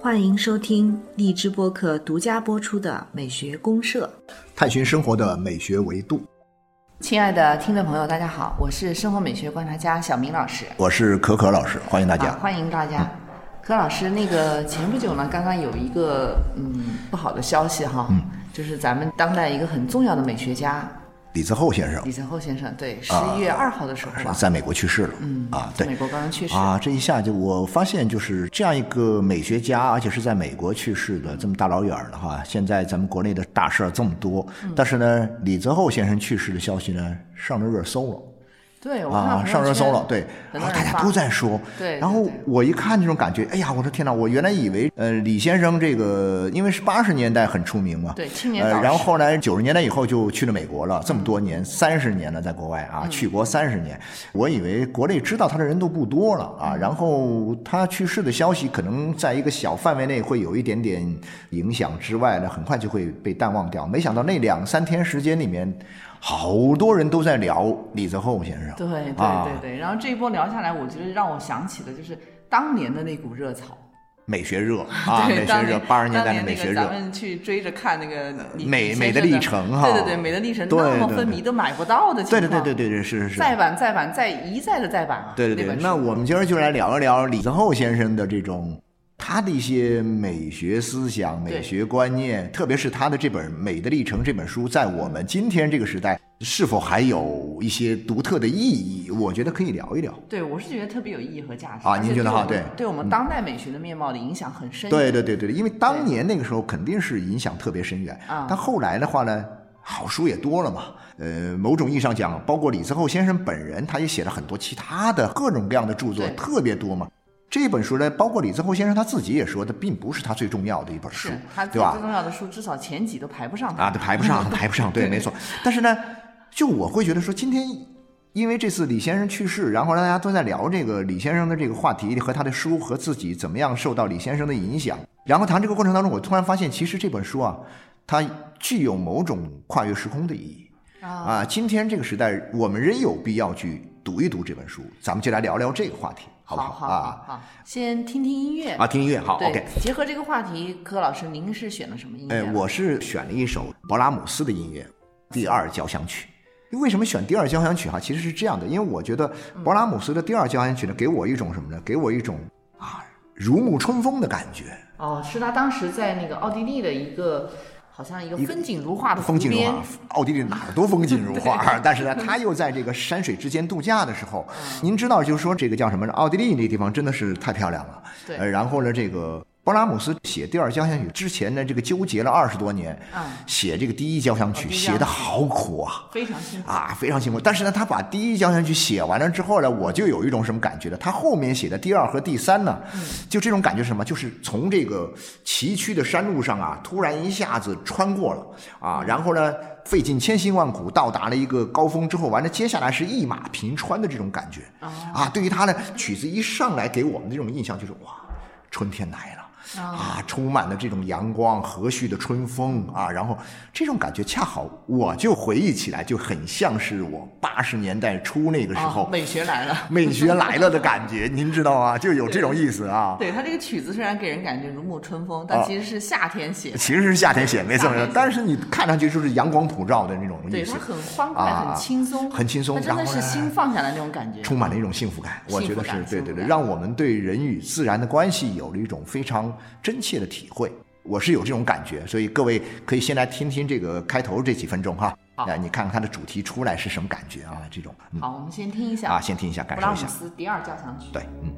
欢迎收听荔枝播客独家播出的《美学公社》，探寻生活的美学维度。亲爱的听众朋友，大家好，我是生活美学观察家小明老师，我是可可老师，欢迎大家。欢迎大家。可老师，那个前不久呢，刚刚有一个嗯不好的消息哈，就是咱们当代一个很重要的美学家。李泽厚先生，李泽厚先生，对，十一月二号的时候，在美国去世了。嗯啊，对，美国刚刚去世啊，这一下就我发现，就是这样一个美学家，而且是在美国去世的，这么大老远的哈。现在咱们国内的大事儿这么多，但是呢，李泽厚先生去世的消息呢，上了热搜了。对，啊，上热搜了，对，然后大家都在说，对，然后我一看这种感觉，哎呀，我说天哪，我原来以为，呃，李先生这个因为是八十年代很出名嘛，对，青年呃，然后后来九十年代以后就去了美国了，这么多年，三十年了，在国外啊，去国三十年，我以为国内知道他的人都不多了啊，然后他去世的消息可能在一个小范围内会有一点点影响之外呢，很快就会被淡忘掉，没想到那两三天时间里面。好多人都在聊李泽厚先生，对对对对，然后这一波聊下来，我觉得让我想起了就是当年的那股热潮，美学热 啊，美学热，八十年代的美学热，咱们去追着看那个美美的历程哈，对对对，美的历程那么分迷都买不到的对对对对对对是是是，再版再版再一再的再版啊，对对对，那我们今儿就来聊一聊李泽厚先生的这种。他的一些美学思想、美学观念，特别是他的这本《美的历程》这本书，在我们今天这个时代，是否还有一些独特的意义？我觉得可以聊一聊。对，我是觉得特别有意义和价值啊！您觉得哈？对，对我们当代美学的面貌的影响很深。对对对对，因为当年那个时候肯定是影响特别深远啊。但后来的话呢，好书也多了嘛。呃，某种意义上讲，包括李泽厚先生本人，他也写了很多其他的各种各样的著作，特别多嘛。这本书呢，包括李泽厚先生他自己也说，的，并不是他最重要的一本书，对吧？最重要的书至少前几都排不上啊，都排不上，排不上，对，没错。但是呢，就我会觉得说，今天因为这次李先生去世，然后大家都在聊这个李先生的这个话题和他的书和自己怎么样受到李先生的影响，然后谈这个过程当中，我突然发现，其实这本书啊，它具有某种跨越时空的意义啊。今天这个时代，我们仍有必要去读一读这本书，咱们就来聊聊这个话题。好不好啊？好，先听听音乐啊，听音乐好。OK，结合这个话题，柯老师，您是选了什么音乐？哎，我是选了一首勃拉姆斯的音乐，《第二交响曲》。为什么选《第二交响曲》哈？其实是这样的，因为我觉得勃拉姆斯的《第二交响曲》呢，给我一种什么呢？给我一种啊，如沐春风的感觉。哦，是他当时在那个奥地利的一个。好像一个风景如画的风景如画，奥地利哪儿都风景如画，但是呢，他又在这个山水之间度假的时候，您知道，就是说这个叫什么？奥地利那地方真的是太漂亮了。对，然后呢，这个。勃拉姆斯写第二交响曲之前呢，这个纠结了二十多年，写这个第一交响曲写的好苦啊，非常辛苦啊，非常辛苦。但是呢，他把第一交响曲写完了之后呢，我就有一种什么感觉呢？他后面写的第二和第三呢，就这种感觉是什么？就是从这个崎岖的山路上啊，突然一下子穿过了啊，然后呢，费尽千辛万苦到达了一个高峰之后，完了接下来是一马平川的这种感觉啊。对于他呢，曲子一上来给我们的这种印象就是哇，春天来了。啊，充满了这种阳光和煦的春风啊，然后这种感觉恰好我就回忆起来，就很像是我八十年代初那个时候美学来了，美学来了的感觉，您知道吗？就有这种意思啊。对他这个曲子虽然给人感觉如沐春风，但其实是夏天写的，其实是夏天写，没错没错。但是你看上去就是阳光普照的那种意思，对，它很欢快，很轻松，很轻松，真的是心放下来那种感觉，充满了一种幸福感。我觉得是对对对，让我们对人与自然的关系有了一种非常。真切的体会，我是有这种感觉，所以各位可以先来听听这个开头这几分钟哈，哎，你看看它的主题出来是什么感觉啊？这种，好，我们先听一下啊，先听一下，感受一下。布拉姆斯第二交响曲，对，嗯。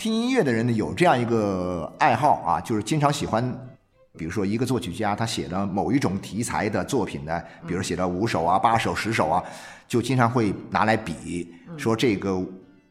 听音乐的人呢有这样一个爱好啊，就是经常喜欢，比如说一个作曲家他写的某一种题材的作品呢，比如写了五首啊、八首、十首啊，就经常会拿来比，说这个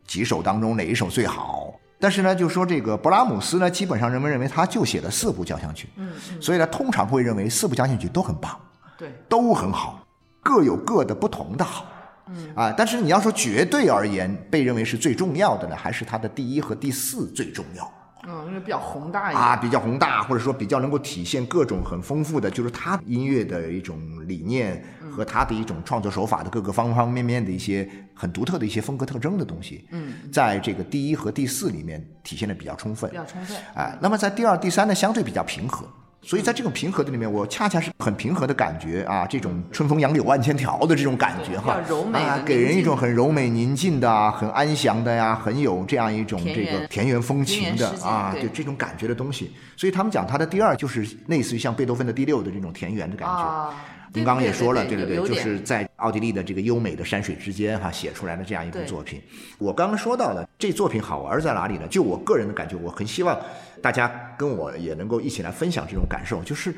几首当中哪一首最好。但是呢，就说这个勃拉姆斯呢，基本上人们认为他就写了四部交响曲，嗯嗯，所以呢，通常会认为四部交响曲都很棒，对，都很好，各有各的不同的好。嗯啊，但是你要说绝对而言，被认为是最重要的呢，还是他的第一和第四最重要嗯，因为比较宏大一点。啊，比较宏大，或者说比较能够体现各种很丰富的，就是他音乐的一种理念和他的一种创作手法的各个方方面面的一些很独特的一些风格特征的东西。嗯，在这个第一和第四里面体现的比较充分比。较充分。哎，那么在第二、第三呢，相对比较平和。所以在这种平和的里面，我恰恰是很平和的感觉啊，这种春风杨柳万千条的这种感觉哈，柔美啊，给人一种很柔美宁静的啊，很安详的呀，很有这样一种这个田园风情的啊，就这种感觉的东西。所以他们讲他的第二就是类似于像贝多芬的第六的这种田园的感觉。啊，您刚刚也说了，对对对，就是在奥地利的这个优美的山水之间哈、写出来的这样一部作品。我刚刚说到了这作品好玩在哪里呢？就我个人的感觉，我很希望大家跟我也能够一起来分享这种感受，就是，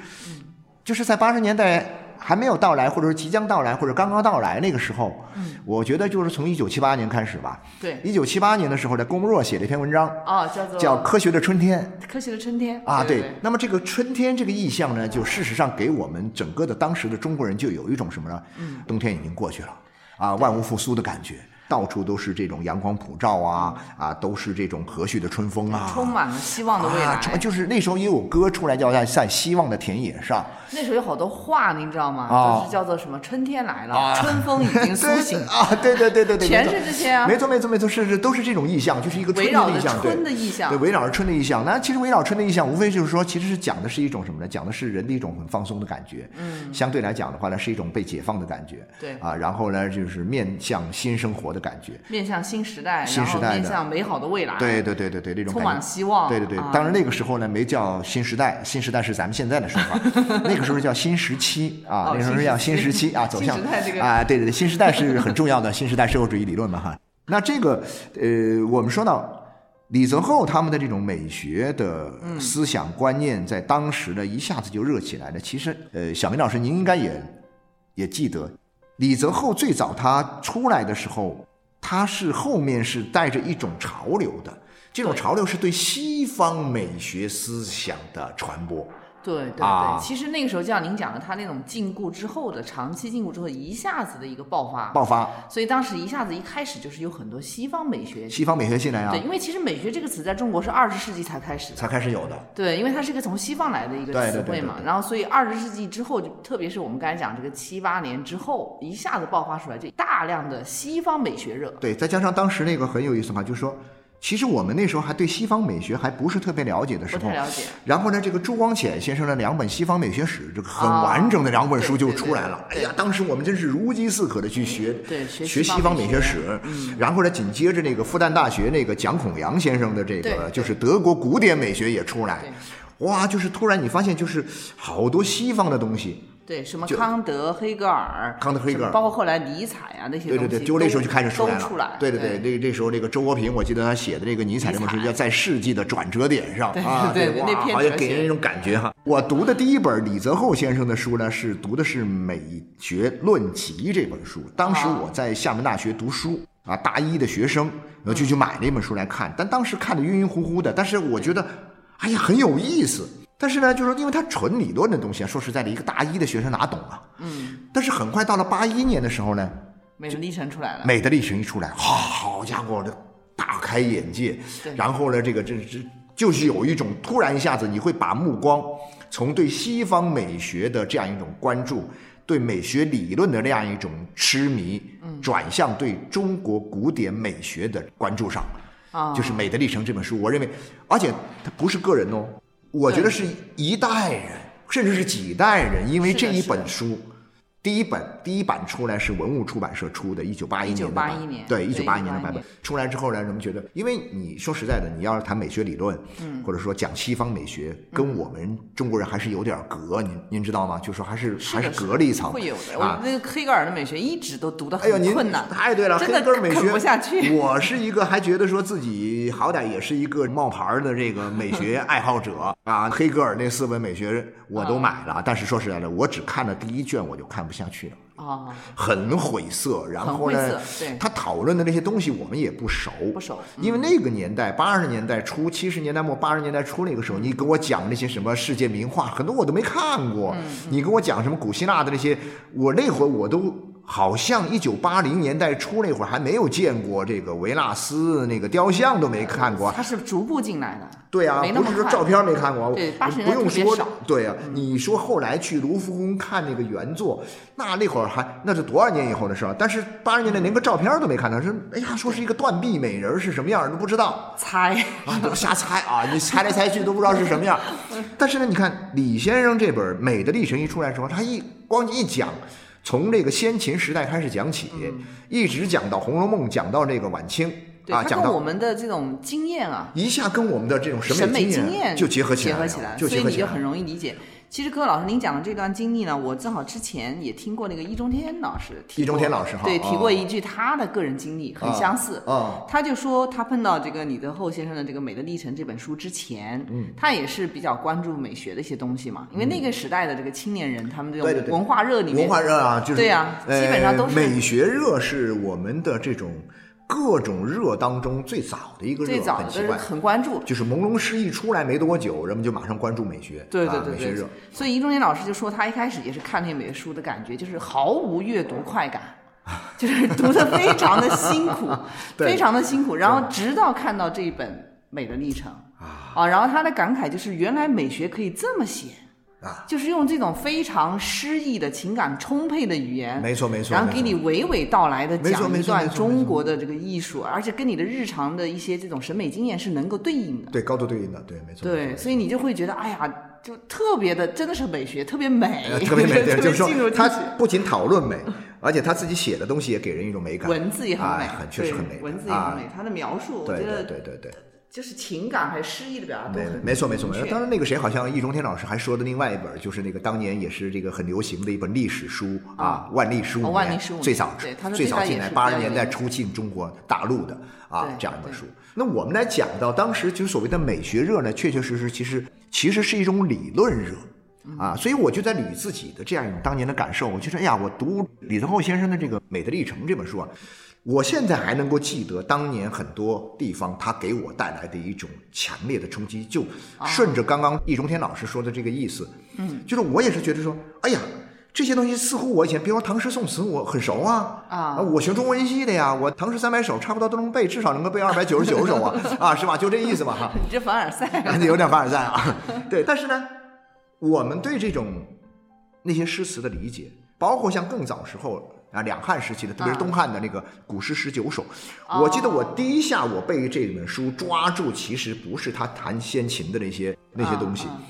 就是在八十年代还没有到来，或者说即将到来，或者刚刚到来那个时候，我觉得就是从一九七八年开始吧。对。一九七八年的时候呢，龚若写了一篇文章，啊，叫做叫《科学的春天》。科学的春天。啊，对对，那么这个春天这个意象呢，就事实上给我们整个的当时的中国人就有一种什么呢？嗯，冬天已经过去了，啊，万物复苏的感觉，到处都是这种阳光普照啊，啊，都是这种和煦的春风啊，充满了希望的未来。啊，就是那时候也有歌出来叫在在希望的田野上，那时候有好多话，您知道吗？啊就是叫做什么“春天来了，啊春风已经苏醒”，啊，对对对对对，全是这些啊没错没错没错，是是都是这种意象，就是一个春围绕着天的意象，春的意象对，围绕着春的意象。那其实围绕春的意象，无非就是说，其实是讲的是一种什么呢？讲的是人的一种很放松的感觉。嗯，相对来讲的话呢，是一种被解放的感觉。对啊，然后呢，就是面向新生活的感觉。面向新时代，新时代的面向美好的未来。对对对对对，那种充满希望对对对啊，当然那个时候呢，没叫新时代，新时代是咱们现在的说法，那个时候叫新时期啊，哦那时候叫新新时期啊，走向啊，对对对，新时代是很重要的新时代社会主义理论嘛哈。那这个呃，我们说到。李泽厚他们的这种美学的思想观念，在当时呢一下子就热起来了。其实，呃，小明老师您应该也也记得，李泽厚最早他出来的时候，他是后面是带着一种潮流的，这种潮流是对西方美学思想的传播。对对对，啊其实那个时候就像您讲的，他那种禁锢之后的长期禁锢之后，一下子的一个爆发，爆发所以当时一下子一开始就是有很多西方美学。西方美学进来啊对，，因为其实美学这个词在中国是二十世纪才开始的。才开始有的。对，因为它是一个从西方来的一个词汇嘛，对对对然后所以二十世纪之后，就特别是我们刚才讲这个七八年之后，一下子爆发出来，就大量的西方美学热。对，再加上当时那个很有意思嘛，就是说，其实我们那时候还对西方美学还不是特别了解的时候，了解，然后呢，这个朱光潜先生的两本西方美学史，这个很啊完整的两本书就出来了。哎呀，当时我们真是如饥似渴的去学，对学学西方美学史。然后呢，紧接着那个复旦大学那个蒋孔阳先生的这个就是德国古典美学也出来。哇，就是突然你发现就是好多西方的东西，对，什么康德、黑格尔，康德黑格尔包括后来尼采啊那些东西，对对对，就那时候就开始出来了。出来，对对对，那那时候那个周国平，我记得他写的这个尼采这本书叫《在世纪的转折点上》对啊，哇对那篇好像给人一种感觉哈。我读的第一本李泽厚先生的书呢，是读的是《美学论集》这本书。当时啊我在厦门大学读书啊，大一的学生，然后就去买那本书来看，但当时看的晕晕乎乎的，但是我觉得，哎呀，很有意思。但是呢，就是说因为它纯理论的东西啊，说实在的，一个大一的学生哪懂啊？嗯，但是很快到了八一年的时候呢，美的历程出来了，美的历程一出来，好好家伙的，大开眼界对。然后呢，这个这这就是有一种突然一下子，你会把目光从对西方美学的这样一种关注，对美学理论的那样一种痴迷，嗯转向对中国古典美学的关注上。啊，就是《美的历程》这本书，我认为，而且它不是个人哦，我觉得是一代人，甚至是几代人，因为这一本书，第一本第一版出来是文物出版社出的，一九八一年的版1981年对，一对九八一年的版本。出来之后呢，人们觉得，因为你说实在的，你要是谈美学理论，嗯，或者说讲西方美学，跟我们中国人还是有点隔，您您知道吗？就说还是还是隔了一层，会有的。啊。我。那个黑格尔的美学一直都读的哎呦，您很困难，太对了，黑格尔美学不下去。我是一个还觉得说自己好歹也是一个冒牌的这个美学爱好者。啊，黑格尔那四本美学我都买了，但是说实在的，我只看了第一卷我就看不下去了。哦，很晦涩，然后呢他讨论的那些东西我们也不熟，不熟嗯。因为那个年代，八十年代初、七十年代末、八十年代初那个时候，你给我讲那些什么世界名画，很多我都没看过。嗯。你给我讲什么古希腊的那些，我那会儿我都好像一九八零年代初那会儿还没有见过这个维纳斯那个雕像都没看过。它是逐步进来的。对啊，不是说照片没看过，对80不年代用说。对啊，你说后来去卢浮宫看那个原作，那那会儿还那是多少年以后的事儿？但是八十年代连个照片都没看到，说哎呀，说是一个断臂美人儿是什么样儿都不知道猜，啊，都瞎猜啊，你猜来猜去都不知道是什么样儿。但是呢，你看李先生这本《美的历程》一出来的时候，他一光一讲。从这个先秦时代开始讲起，一直讲到《红楼梦》，讲到这个晚清啊，讲到我们的这种经验啊，一下跟我们的这种审审美经经验就结合起来了，结合起来，就结合起来所以你就很容易理解。其实柯老师您讲的这段经历呢，我正好之前也听过那个易中天老师提过，易中天老师哈对哦提过一句他的个人经历很相似。啊他就说他碰到这个李德厚先生的这个《美的历程》这本书之前，嗯，他也是比较关注美学的一些东西嘛，因为那个时代的这个青年人，他们这种文化热里面，文化热啊，就是对啊基本上都是呃美学热，是我们的这种各种热当中最早的一个热，最早的都是很关注。就是朦胧诗一出来没多久，人们就马上关注美学，对对对对啊美学热。，所以易中天老师就说，他一开始也是看那些美学书的感觉，就是毫无阅读快感，就是读的非常的辛苦，非常的辛苦。然后直到看到这一本《美的历程》啊，然后他的感慨就是，原来美学可以这么写。啊，就是用这种非常诗意的情感充沛的语言，没错没错然后给你娓娓道来的讲一段中国的这个艺术，而且跟你的日常的一些这种审美经验是能够对应的。对，高度对应的，对，没错。对，所以你就会觉得，哎呀，就特别的，真的是美学，特别美，呃特别美，对，就是说进入他不仅讨论美，而且他自己写的东西也给人一种美感，文字也很美，哎很确实很美，文字也啊很美，他的描述，我对对觉得对对对。就是情感还是诗意的表达都没很没错没错没错。当然，那个谁，好像易中天老师还说的另外一本，就是那个当年也是这个很流行的一本历史书啊，《万历十五哦年》万历十五最早最早进来八十年代初进中国大陆的啊这样一本书。那我们来讲到当时就是所谓的美学热呢，确确实实其实其实是一种理论热。啊，所以我就在捋自己的这样一种当年的感受，我就说，哎呀，我读李德厚先生的这个《美的历程》这本书啊，我现在还能够记得当年很多地方它给我带来的一种强烈的冲击，就顺着刚刚易中天老师说的这个意思，嗯，就是我也是觉得说，哎呀。这些东西似乎我以前，比如说唐诗宋词，我很熟啊啊我学中文系的呀，我唐诗三百首差不多都能背，至少能够背二百九十九首啊，啊，是吧？就这意思吧，哈。你这凡尔赛啊，有点凡尔赛啊。对，但是呢，我们对这种那些诗词的理解，包括像更早时候啊，两汉时期的，特别是东汉的那个《古诗十九首》，我记得我第一下我被这本书抓住，其实不是他谈先秦的那些那些东西，啊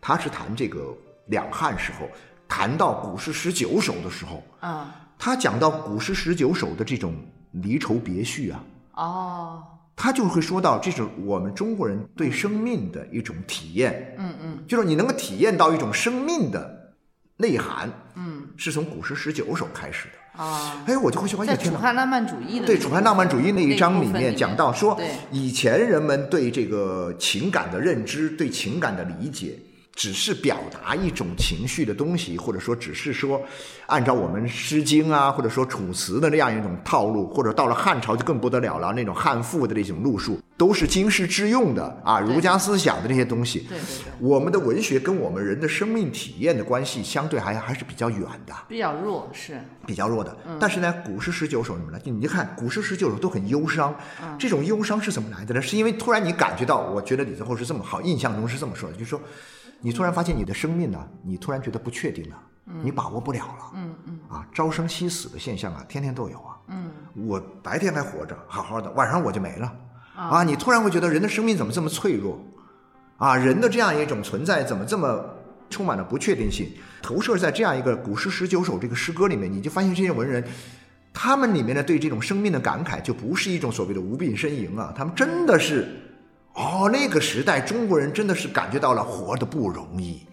他是谈这个两汉时候，谈到《古诗十九首》的时候，啊，他讲到《古诗十九首》的这种离愁别绪啊。哦，他就会说到，这是我们中国人对生命的一种体验，嗯嗯，就是你能够体验到一种生命的内涵，嗯，是从古诗十九首开始的。啊，哎，我就会说，哎在呀天！楚汉浪漫主义的对那楚汉浪漫主义那一章里面讲到说，以前人们对这个情感的认知、对情感的理解，只是表达一种情绪的东西，或者说只是说按照我们《诗经》啊，或者说《楚辞》的那样一种套路，或者到了汉朝就更不得了了，那种汉赋的那种路数，都是经世致用的啊，儒家思想的那些东西。对对对，我们的文学跟我们人的生命体验的关系，相对还还是比较远的。比较弱是，比较弱的。但是呢，古诗十九首什么呢？你一看古诗十九首都很忧伤，这种忧伤是怎么来的呢？是因为突然你感觉到，我觉得李泽厚是这么好，印象中是这么说的，就是说，你突然发现你的生命呢，你突然觉得不确定了，你把握不了了，嗯嗯，啊，朝生夕死的现象啊，天天都有啊，嗯，我白天还活着好好的，晚上我就没了，啊，你突然会觉得人的生命怎么这么脆弱，啊，人的这样一种存在怎么这么充满了不确定性。投射在这样一个《古诗十九首》这个诗歌里面，你就发现这些文人，他们里面的对这种生命的感慨，就不是一种所谓的无病呻吟啊，他们真的是，哦，那个时代中国人真的是感觉到了活的不容易。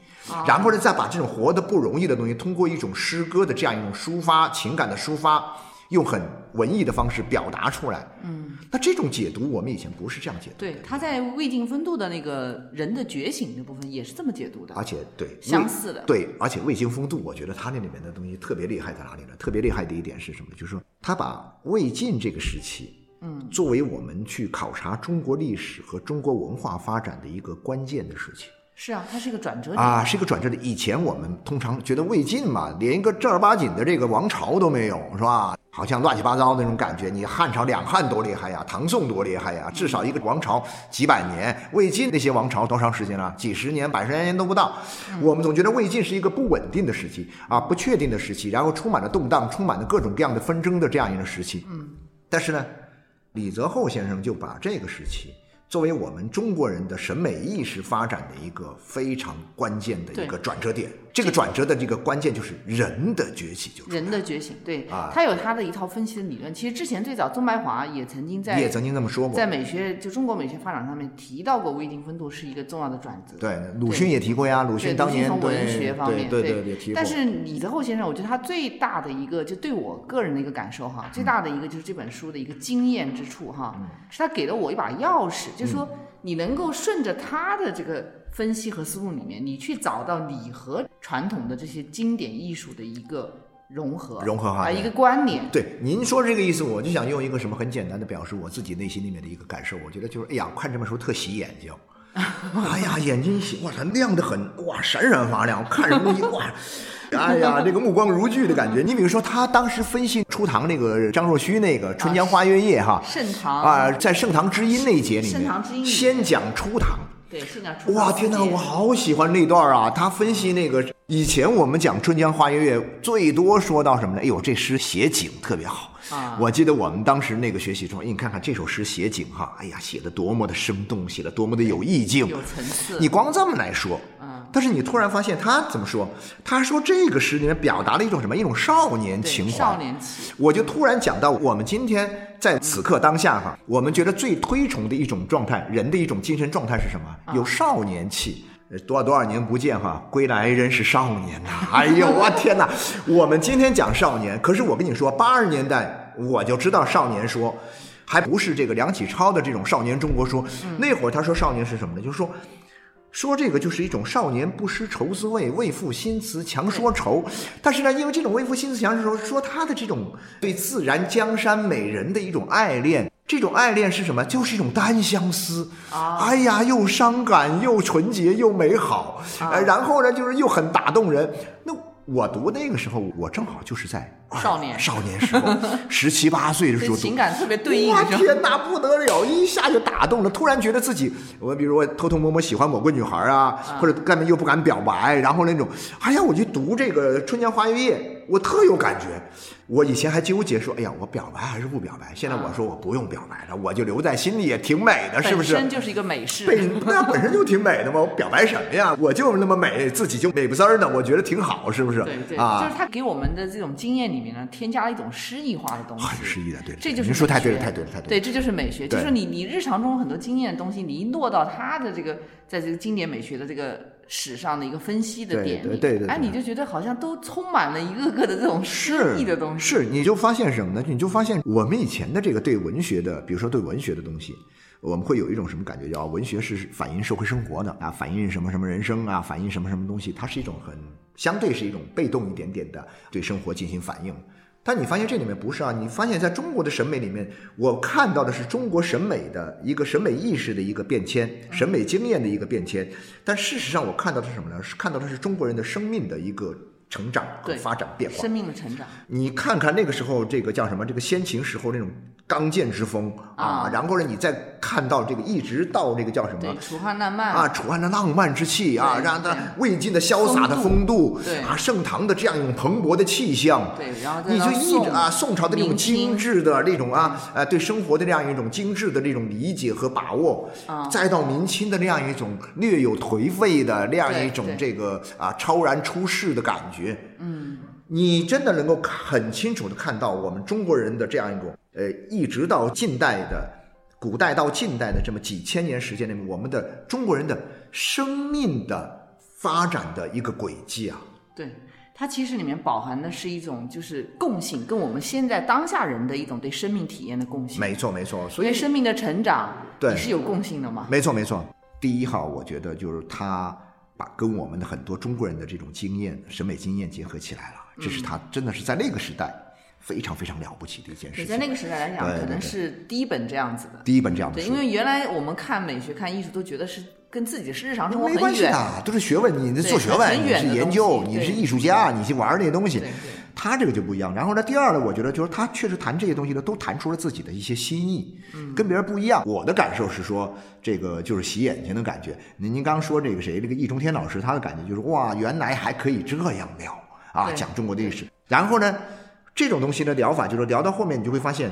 然后呢，再把这种活的不容易的东西，通过一种诗歌的这样一种抒发情感的抒发，用很文艺的方式表达出来。嗯，那这种解读我们以前不是这样解读。对，他在魏晋风度的那个人的觉醒那部分也是这么解读的，而且对相似的。对，而且魏晋风度，我觉得他那里面的东西特别厉害在哪里呢？特别厉害的一点是什么？就是说他把魏晋这个时期，嗯，作为我们去考察中国历史和中国文化发展的一个关键的时期。是啊，它是一个转折点啊，是一个转折点。以前我们通常觉得魏晋嘛，连一个正儿八经的这个王朝都没有，是吧？好像乱七八糟那种感觉。你汉朝两汉多厉害呀，唐宋多厉害呀，至少一个王朝几百年。魏晋那些王朝多长时间了？几十年、百十年都不到。我们总觉得魏晋是一个不稳定的时期啊，不确定的时期，然后充满了动荡，充满了各种各样的纷争的这样一个时期。嗯，但是呢，李泽厚先生就把这个时期。作为我们中国人的审美意识发展的一个非常关键的一个转折点，这个转折的这个关键就是人的崛起，就人的觉醒。对，他有他的一套分析的理论。其实之前最早宗白华也曾经在也曾经这么说过，在美学就中国美学发展上面提到过微定分度是一个重要的转折。对，鲁迅也提过呀，鲁迅当年从文学方面对对对提过。但是李泽厚先生，我觉得他最大的一个就对我个人的一个感受哈，最大的一个就是这本书的一个惊艳之处哈，是他给了我一把钥匙，就是说。你能够顺着他的这个分析和思路里面，你去找到你和传统的这些经典艺术的一个融合，融合哈，一个关联。对，您说这个意思，我就想用一个什么很简单的表示我自己内心里面的一个感受。我觉得就是，哎呀，看这本书特洗眼睛，哎呀，眼睛洗，哇，它亮得很，哇，闪闪发亮，看什么东西，哇。哎呀，这个目光如炬的感觉。你比如说，他当时分析初唐那个张若虚那个《春江花月夜》哈，盛唐啊，在盛唐之音那一节里面，先讲初唐。对。哇，天哪，我好喜欢那段啊！他分析那个以前我们讲《春江花月夜》，最多说到什么呢？哎呦，这诗写景特别好。啊，我记得我们当时那个学习中，哎，你看看这首诗写景哈，哎呀，写的多么的生动，写的多么的有意境，有层次。你光这么来说。但是你突然发现他怎么说？他说这个诗里面表达了一种什么？一种少年情怀。少年气。我就突然讲到，我们今天在此刻当下哈，我们觉得最推崇的一种状态，人的一种精神状态是什么？有少年气。多少多少年不见哈，归来仍是少年呐！哎呦，我天哪！我们今天讲少年，可是我跟你说，八十年代我就知道少年说，还不是这个梁启超的这种少年中国说。那会儿他说少年是什么呢？就是说。说这个就是一种少年不识愁滋味，为赋新词强说愁。但是呢，因为这种为赋新词强说愁，说他的这种对自然江山美人的一种爱恋，这种爱恋是什么？就是一种单相思。啊，哎呀，又伤感又纯洁又美好。呃，然后呢，就是又很打动人。那。我读那个时候，我正好就是在少年少年时候，十七八岁的时候，情感特别对应。哇天哪，不得了，一下就打动了。突然觉得自己，我比如我偷偷摸摸喜欢某个女孩啊，或者干嘛又不敢表白，然后那种，哎呀，我就读这个《春江花月夜》，我特有感觉。我以前还纠结说，哎呀，我表白还是不表白？现在我说我不用表白了，我就留在心里也挺美的，是不是？本身就是一个美事。本 那本身就挺美的嘛，我表白什么呀？我就那么美，自己就美不滋儿的，我觉得挺好，是不是？对对，就是他给我们的这种经验里面呢，添加了一种诗意化的东西。很诗意的，对。这就是您说太对了，太对了，太对。对，这就是美学，就是你你日常中很多经验的东西，你一落到他的这个，在这个经典美学的这个。史上的一个分析的点对对对，哎，你就觉得好像都充满了一个个的这种诗意的东西。是，你就发现什么呢？你就发现我们以前的这个对文学的，比如说对文学的东西，我们会有一种什么感觉？叫文学是反映社会生活的啊，反映什么什么人生啊，反映什么什么东西？它是一种很相对是一种被动一点点的对生活进行反应。但你发现这里面不是啊？你发现在中国的审美里面，我看到的是中国审美的一个审美意识的一个变迁，审美经验的一个变迁。但事实上，我看到的是什么呢？是看到的是中国人的生命的一个成长和发展变化。生命的成长，你看看那个时候，这个叫什么？这个先秦时候那种刚健之风啊啊，然后呢，你再看到这个一直到这个叫什么？楚汉浪漫啊，楚汉的浪漫之气啊，让他魏晋的潇洒的风风度对。啊，盛唐的这样一种蓬勃的气象，对，然后你就一直啊，宋朝的那种精致的那种啊，呃，对生活的这样一种精致的这种理解和把握，啊。再到明清的那样一种略有颓废的那样一种这个啊超然出世的感觉，嗯，你真的能够很清楚的看到我们中国人的这样一种呃，一直到近代的。古代到近代的这么几千年时间里面，我们的中国人的生命的发展的一个轨迹啊，对。它其实里面饱含的是一种就是共性，跟我们现在当下人的一种对生命体验的共性。没错没错，所以生命的成长，对是有共性的嘛。没错没错，第一哈我觉得就是他把跟我们的很多中国人的这种经验、审美经验结合起来了，这是他真的是在那个时代非常非常了不起的一件事对，情。在那个时代来讲，可能是第一本这样子的。第一本这样子对，因为原来我们看美学、看艺术都觉得是跟自己是日常生活没。关系的，都是学问，你那做学问，很你是研究，你是艺术家，你去玩那些东西对对。他这个就不一样。然后呢，第二呢，我觉得就是他确实谈这些东西呢，都谈出了自己的一些新意，嗯跟别人不一样。我的感受是说，这个就是洗眼睛的感觉。您您刚说这个谁，这个易中天老师，他的感觉就是哇，原来还可以这样聊啊，讲中国的历史。然后呢，这种东西的疗法，就是聊到后面，你就会发现，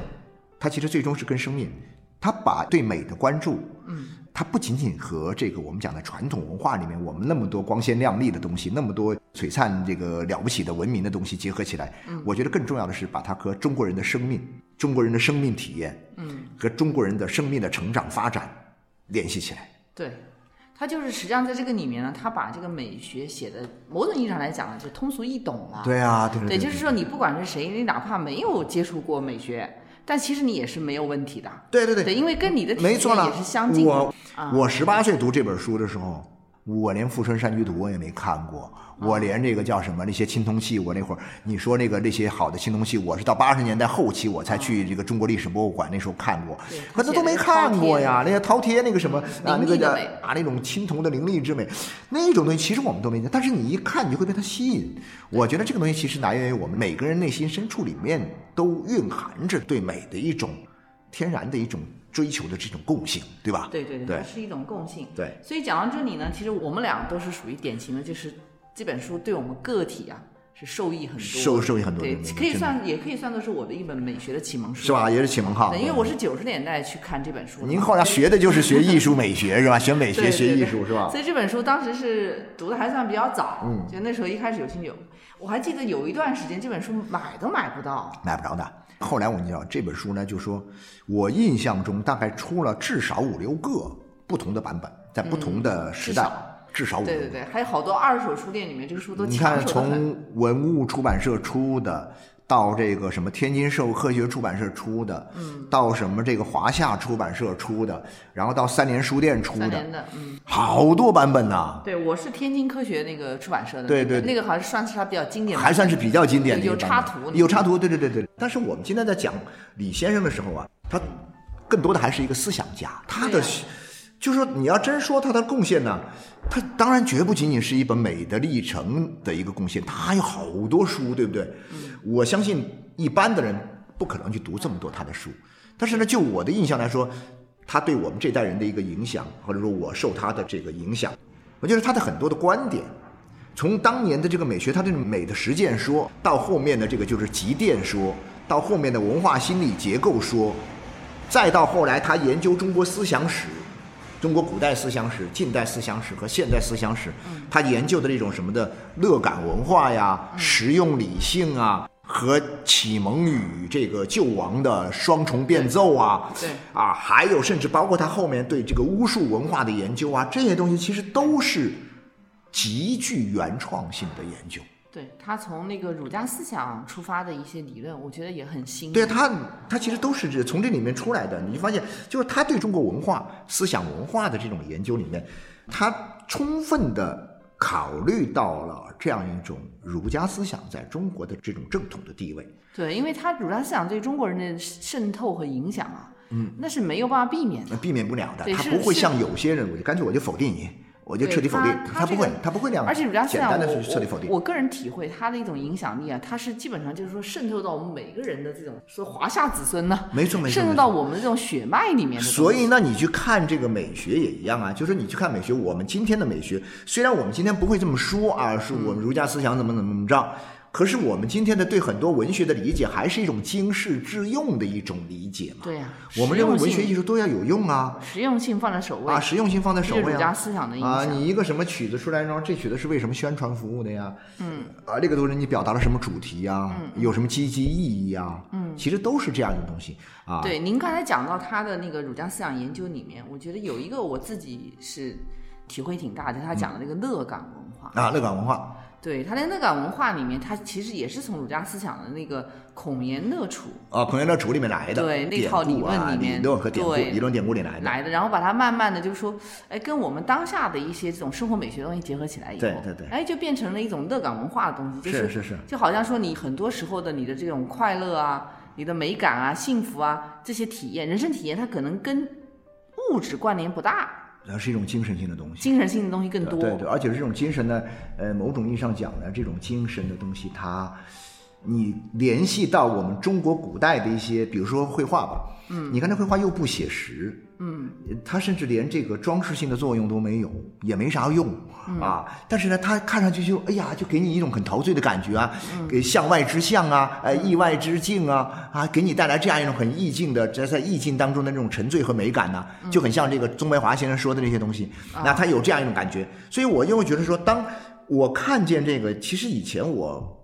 他其实最终是跟生命，他把对美的关注，嗯，它不仅仅和这个我们讲的传统文化里面我们那么多光鲜亮丽的东西，那么多璀璨这个了不起的文明的东西结合起来，嗯，我觉得更重要的是把它和中国人的生命、中国人的生命体验，嗯，和中国人的生命的成长发展联系起来。对，他就是实际上在这个里面呢，他把这个美学写的某种意义上来讲呢，就通俗易懂了。对啊，对对，就是说你不管是谁，你哪怕没有接触过美学，但其实你也是没有问题的。对对对对，因为跟你的体验，也是相近的。我我十八岁读这本书的时候，我连《富春山居图》我也没看过，我连这个叫什么那些青铜器，我那会儿你说那个那些好的青铜器，我是到八十年代后期我才去这个中国历史博物馆那时候看过，可是都没看过呀。那些饕餮那个什么啊，那个啊那种青铜的凌厉之美，那种东西其实我们都没见，但是你一看你就会被它吸引。我觉得这个东西其实来源于我们每个人内心深处里面都蕴含着对美的一种天然的一种追求的这种共性，对吧？对对对，对它是一种共性。对所以讲到这里呢，其实我们俩都是属于典型的，就是这本书对我们个体啊是受益很多，受受益很多对，可以算也可以算作是我的一本美学的启蒙书，是吧？？也是启蒙号。对，因为我是九十年代去看这本书的。您后来学的就是学艺术美学是吧？学美学学艺术是吧？所以这本书当时是读的还算比较早，嗯，就那时候一开始有兴趣，我还记得有一段时间这本书买都买不到，买不着的。后来我们知道，这本书呢，就说我印象中大概出了至少五六个不同的版本，在不同的时代，至少五六个。对对对，还有好多二手书店里面这个书都你看。从文物出版社出的，到这个什么天津社会科学出版社出的，嗯，到什么这个华夏出版社出的，然后到三联书店出的，嗯，好多版本呐、对，我是天津科学那个出版社的那个，对对那个好像算是它比较经典的，还算是比较经典的有插图有插图，对对对对。但是我们今天在讲李先生的时候啊，他更多的还是一个思想家，他的就是说你要真说他的贡献呢，他当然绝不仅仅是一本美的历程的一个贡献，他还有好多书，对不对？我相信一般的人不可能去读这么多他的书，但是呢，就我的印象来说，他对我们这代人的一个影响，或者说我受他的这个影响，我觉得他的很多的观点。从当年的这个美学，它这种美的实践说，到后面的这个就是极电说，到后面的文化心理结构说，再到后来他研究中国思想史，中国古代思想史、近代思想史和现代思想史，他研究的这种什么的乐感文化呀、实用理性啊。和启蒙与这个救亡的双重变奏啊，对啊，还有甚至包括他后面对这个巫术文化的研究啊，这些东西其实都是极具原创性的研究。对他从那个儒家思想出发的一些理论，我觉得也很新。对他，他其实都是这从这里面出来的。你就发现，就是他对中国文化、思想文化的这种研究里面，他充分的考虑到了这样一种儒家思想在中国的这种正统的地位。对，因为他儒家思想对中国人的渗透和影响啊，嗯，那是没有办法避免的那。避免不了的，他不会像有些人，我就干脆我就否定你我就彻底否定，他不会，他不会那样，而且儒家思简单的想我去彻底否定我。我个人体会它的一种影响力啊，它是基本上就是说渗透到我们每个人的这种说华夏子孙呢，没错没错渗透到我们的这种血脉里面的。所以那，你去看这个美学也一样啊，就是你去看美学，我们今天的美学，虽然我们今天不会这么说啊，是我们儒家思想怎么怎么怎么着，可是我们今天的对很多文学的理解，还是一种经世致用的一种理解嘛。对呀、我们认为文学艺术术都要有用啊，实用性放在首位啊，实用性放在首位啊。儒家思想的影啊，你一个什么曲子出来然后，这曲子是为什么宣传服务的呀？嗯，啊，这个东西你表达了什么主题呀？嗯有什么积极意义呀？嗯，其实都是这样一个东西啊。对，您刚才讲到他的那个儒家思想研究里面，我觉得有一个我自己是体会挺大的，他讲的那个乐感文化。啊，乐感文化对，他在乐感文化里面，他其实也是从儒家思想的那个孔颜乐处啊，孔颜乐处里面来的，对那套理论里面理论和典理论典故里来的。来的，然后把它慢慢的就是说，哎，跟我们当下的一些这种生活美学东西结合起来以后，对对对哎，就变成了一种乐感文化的东西，就是是是就好像说你很多时候的你的这种快乐啊、你的美感啊、幸福啊这些体验，人生体验，它可能跟物质关联不大，它是一种精神性的东西。精神性的东西更多。对对，而且这种精神呢，呃，某种意义上讲呢，这种精神的东西，它，你联系到我们中国古代的一些，比如说绘画吧，嗯，你看这绘画又不写实，嗯，它甚至连这个装饰性的作用都没有，也没啥用、啊。但是呢，它看上去就，哎呀，就给你一种很陶醉的感觉啊，给向外之象啊，呃，意外之境啊，啊，给你带来这样一种很意境的，在在意境当中的那种沉醉和美感呢、就很像这个宗白华先生说的那些东西，那他有这样一种感觉，所以我就会觉得说，当我看见这个，其实以前我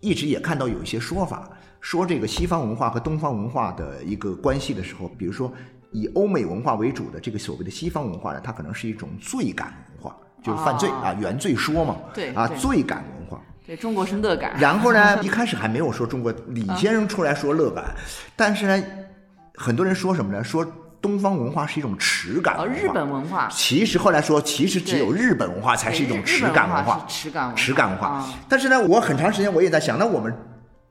一直也看到有一些说法，说这个西方文化和东方文化的一个关系的时候，比如说以欧美文化为主的这个所谓的西方文化呢，它可能是一种罪感文化，就是犯罪哦啊，原罪说嘛，啊，对啊罪感文化。对中国是乐感，然后呢，一开始还没有说中国李先生出来说乐感，但是呢，很多人说什么呢？说东方文化是一种耻感哦，文化。日本文化其实后来说，其实只有日本文化才是一种耻感文化。耻感文化，耻感文化。啊但是呢，我很长时间我也在想，那我们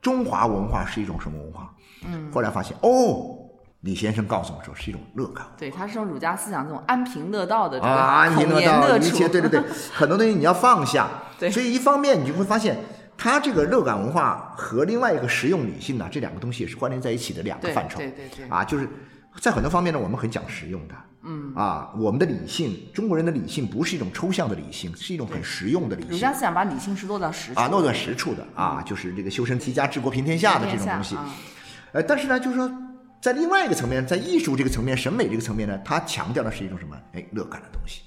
中华文化是一种什么文化？嗯，后来发现哦，李先生告诉我说是一种乐感。对，他是用儒家思想这种安贫乐道的这个啊，安贫乐道一切，对对对，很多东西你要放下。对所以一方面你就会发现，它这个乐感文化和另外一个实用理性呢，这两个东西也是关联在一起的两个范畴。对对对啊，就是在很多方面呢，我们很讲实用的。嗯啊，我们的理性，中国人的理性不是一种抽象的理性，是一种很实用的理性儒家。思想把理性是落到实处啊，落到实处的啊，就是这个修身齐家治国平天下的这种东西。但是呢，就是说，在另外一个层面，在艺术这个层面、审美这个层面呢，它强调的是一种什么？哎，乐感的东西。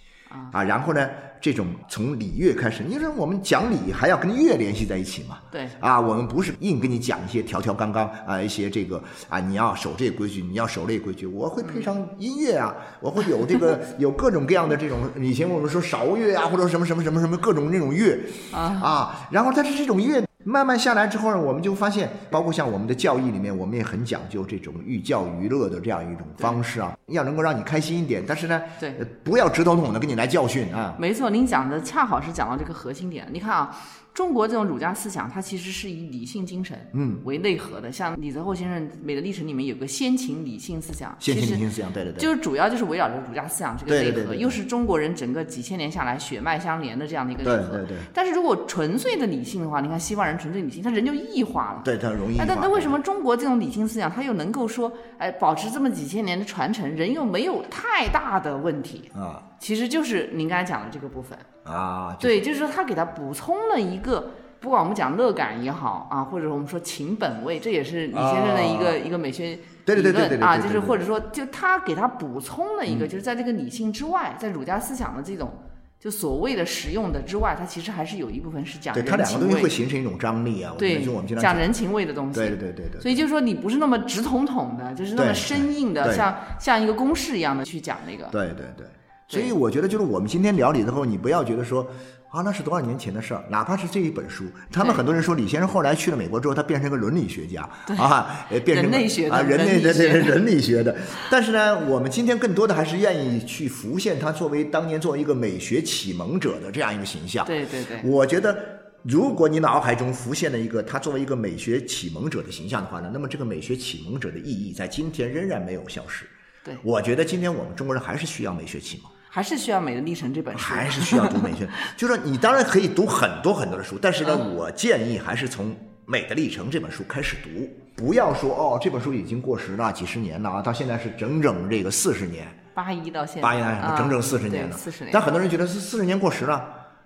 啊，然后呢，这种从礼乐开始，因为我们讲礼还要跟乐联系在一起嘛？对啊，我们不是硬跟你讲一些条条纲纲啊，一些这个啊，你要守这个规矩，你要守那个规矩，我会配上音乐啊，我会有这个 有各种各样的这种，以前我们说韶乐啊，或者什么什么什么什么各种那种乐啊，然后但是这种乐慢慢下来之后呢，我们就发现，包括像我们的教义里面，我们也很讲究这种寓教于乐的这样一种方式啊，要能够让你开心一点，但是呢，对呃不要直头统的给你来教训啊。没错，您讲的恰好是讲到这个核心点。你看啊，中国这种儒家思想，它其实是以理性精神嗯为内核的。像李泽厚先生《美的历程》里面有个先秦理性思想，先秦理性思想，对对对，就是主要就是围绕着儒家思想这个内核，对对对对对又是中国人整个几千年下来血脉相连的这样的一个内核。对对对但是如果纯粹的理性的话，你看西方人纯粹理性，他人就异化了。对他容易。那那为什么中国这种理性思想，它又能够说，哎，保持这么几千年的传承，人又没有太大的问题？啊其实就是您刚才讲的这个部分。啊？就对，就是说他给他补充了一个，不管我们讲乐感也好啊，或者我们说情本位，这也是李先生的一个、一个美学啊对对对对对对理论啊，就是或者说就他给他补充了一个，就是在这个理性之外，在儒家思想的这种就所谓的实用的之外，它其实还是有一部分是讲对人情它两个东西会味，形成一种张力啊。对就我们经常讲，人情味的东西。对对对对对。所以就是说，你不是那么直统统的，就是那么生硬的，像像一个公式一样的去讲那个。对对对，所以我觉得就是我们今天聊李泽厚，你不要觉得说啊那是多少年前的事儿，哪怕是这一本书，他们很多人说李先生后来去了美国之后，他变成个伦理学家啊，呃变成个人类学的啊人类的对学的人理学的，但是呢，我们今天更多的还是愿意去浮现他作为当年作为一个美学启蒙者的这样一个形象。对对对，我觉得，如果你脑海中浮现了一个他作为一个美学启蒙者的形象的话呢，那么这个美学启蒙者的意义在今天仍然没有消失。对。我觉得今天我们中国人还是需要美学启蒙，还是需要《美的历程》这本书。还是需要读美学。就说你当然可以读很多很多的书，但是呢，嗯我建议还是从《美的历程》这本书开始读，不要说哦，这本书已经过时了，几十年了啊，到现在是整整这个四十年，八一到现在，八一整整四十年了，四十年。但很多人觉得是四十年过时了。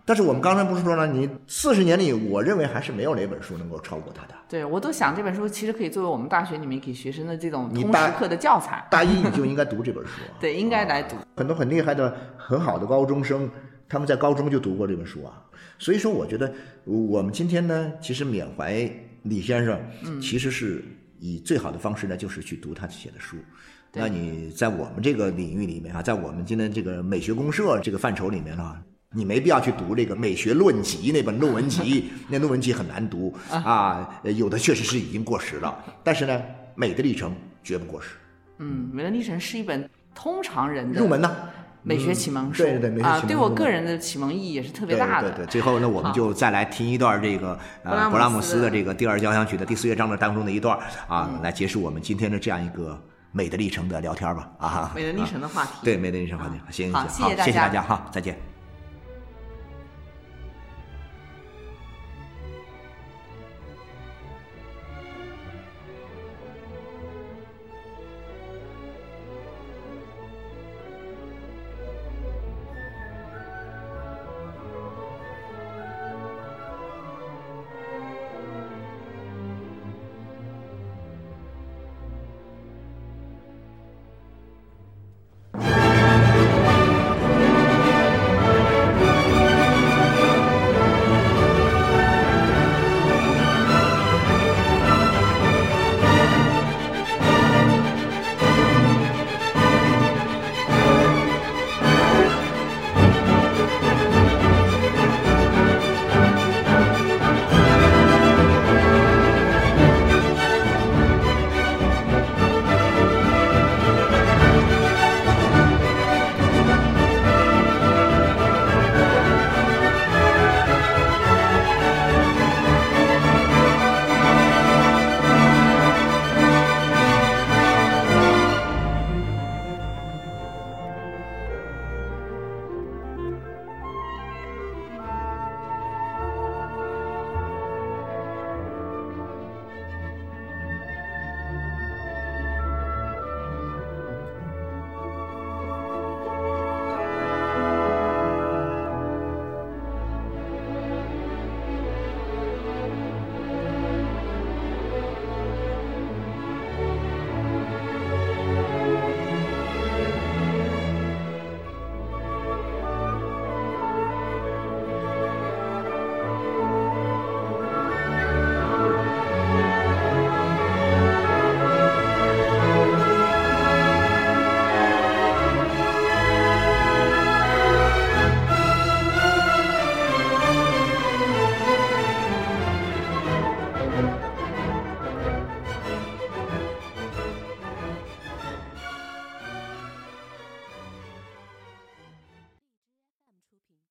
但是我们刚才不是说了，你四十年里，我认为还是没有哪本书能够超过他的。对我都想这本书其实可以作为我们大学里面给学生的这种通识课的教材。大一你就应该读这本书。对，应该来读。很多很厉害的、很好的高中生，他们在高中就读过这本书啊。所以说，我觉得我们今天呢，其实缅怀李先生，嗯其实是以最好的方式呢，就是去读他写的书。那你在我们这个领域里面啊，在我们今天这个美学公社这个范畴里面呢，你没必要去读这个《美学论集》那本论文集，那论文集很难读啊，呃有的确实是已经过时了。但是呢，《美的历程》绝不过时，嗯，《美的历程》是一本通常人的入门呢。美学启蒙书。对对对美学啊，对我个人的启蒙意义也是特别大的。对对，最后呢，我们就再来听一段这个呃勃勃拉姆斯的的这个第二交响曲的第四乐章的当中的一段啊，嗯来结束我们今天的这样一个美的历程的聊天吧啊。美的历程的话题。对美的历程话题，行行好好，谢谢大家哈，再见。